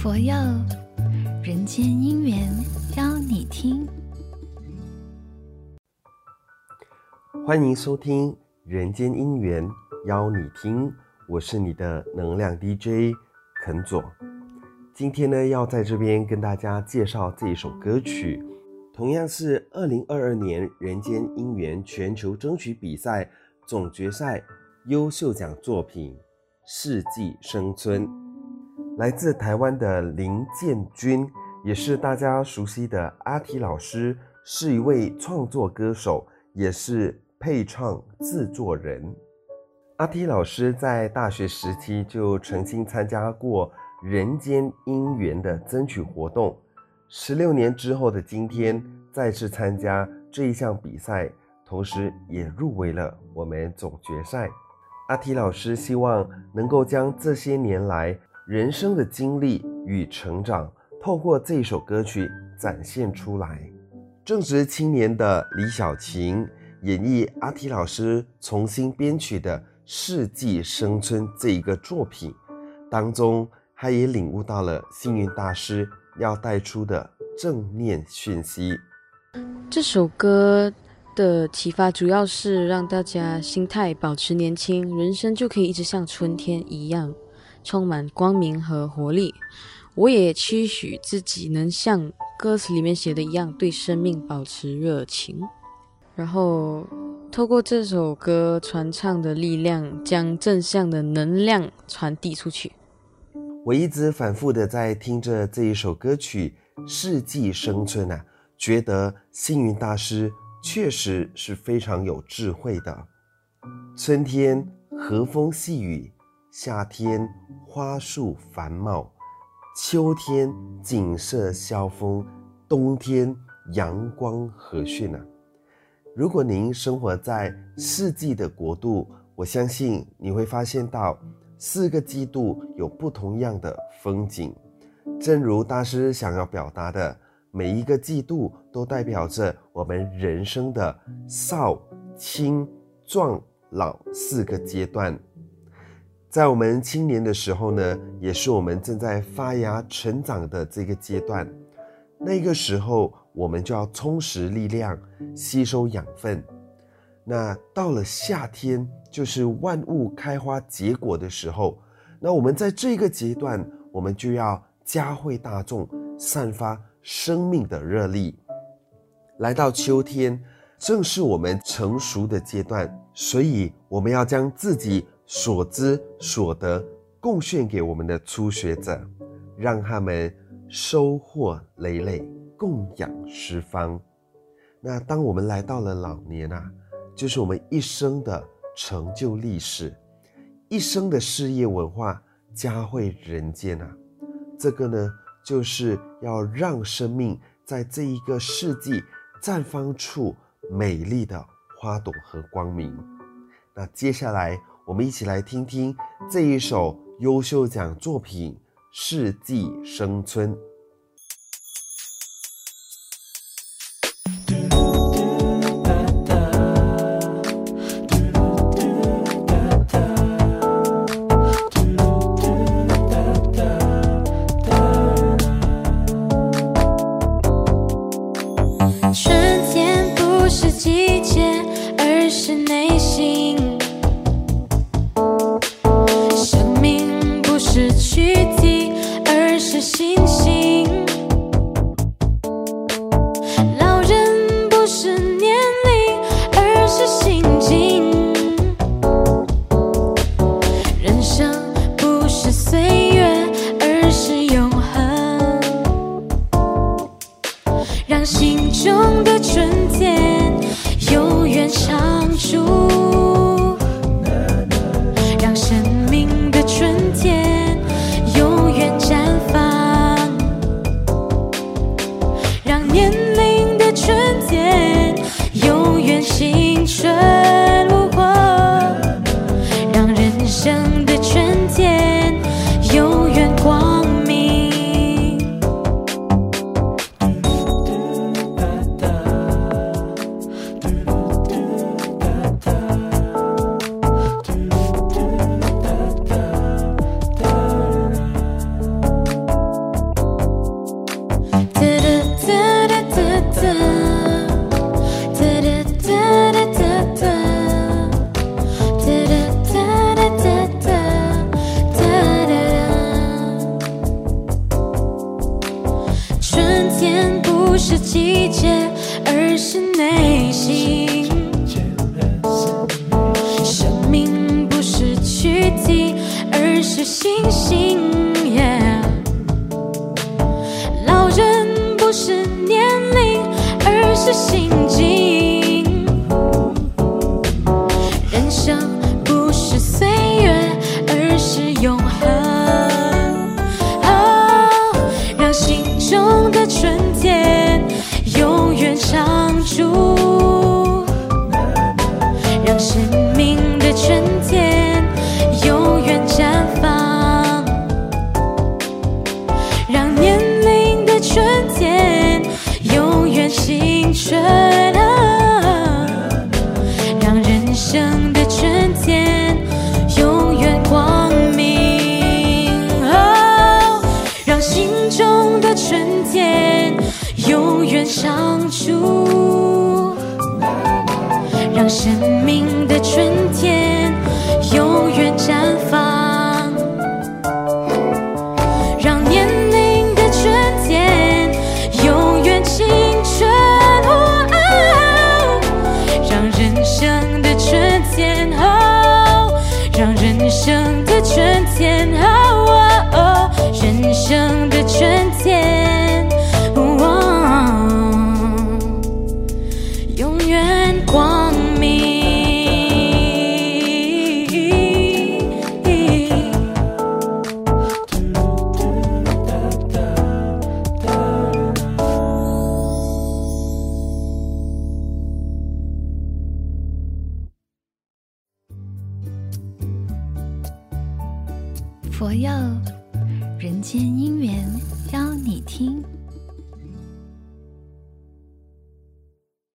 佛佑，人间姻缘邀你听。欢迎收听《人间姻缘邀你听》，我是你的能量 DJ 肯佐。今天呢，要在这边跟大家介绍这一首歌曲，同样是二零二二年人间姻缘全球争取比赛总决赛优秀奖作品《世纪生春》。来自台湾的林建君，也是大家熟悉的阿提老师，是一位创作歌手，也是配唱制作人。阿提老师在大学时期就曾经参加过人间因缘的争取活动，十六年之后的今天再次参加这一项比赛，同时也入围了我们总决赛。阿提老师希望能够将这些年来人生的经历与成长，透过这首歌曲展现出来。正值青年的李小琴演绎阿提老师重新编曲的《世纪生春》这一个作品当中，他也领悟到了幸运大师要带出的正念讯息。这首歌的启发主要是让大家心态保持年轻，人生就可以一直像春天一样。充满光明和活力，我也期许自己能像歌词里面写的一样，对生命保持热情，然后透过这首歌传唱的力量，将正向的能量传递出去。我一直反复的在听着这一首歌曲《世纪生春》啊，觉得星云大师确实是非常有智慧的。春天和风细雨。夏天花树繁茂，秋天景色萧风，冬天阳光和煦啊！如果您生活在四季的国度，我相信你会发现到四个季度有不同样的风景。正如大师想要表达的，每一个季度都代表着我们人生的少、青、壮、老四个阶段。在我们青年的时候呢，也是我们正在发芽成长的这个阶段。那个时候，我们就要充实力量，吸收养分。那到了夏天，就是万物开花结果的时候。那我们在这个阶段，我们就要嘉惠大众，散发生命的热力。来到秋天，正是我们成熟的阶段，所以我们要将自己。所知所得贡献给我们的初学者，让他们收获累累，供养十方。那当我们来到了老年啊，就是我们一生的成就历史，一生的事业文化嘉惠人间啊。这个呢，就是要让生命在这一个世纪绽放出美丽的花朵和光明。那接下来。我们一起来听听这一首优秀奖作品《世纪生春》。春天不是季节，而是内心。瞬间，永远心。天不是季节，而是内心。生命不是躯体，而是星星。耶。老人不是年龄，而是心。 ฉั 佛佑人间姻缘，邀你听。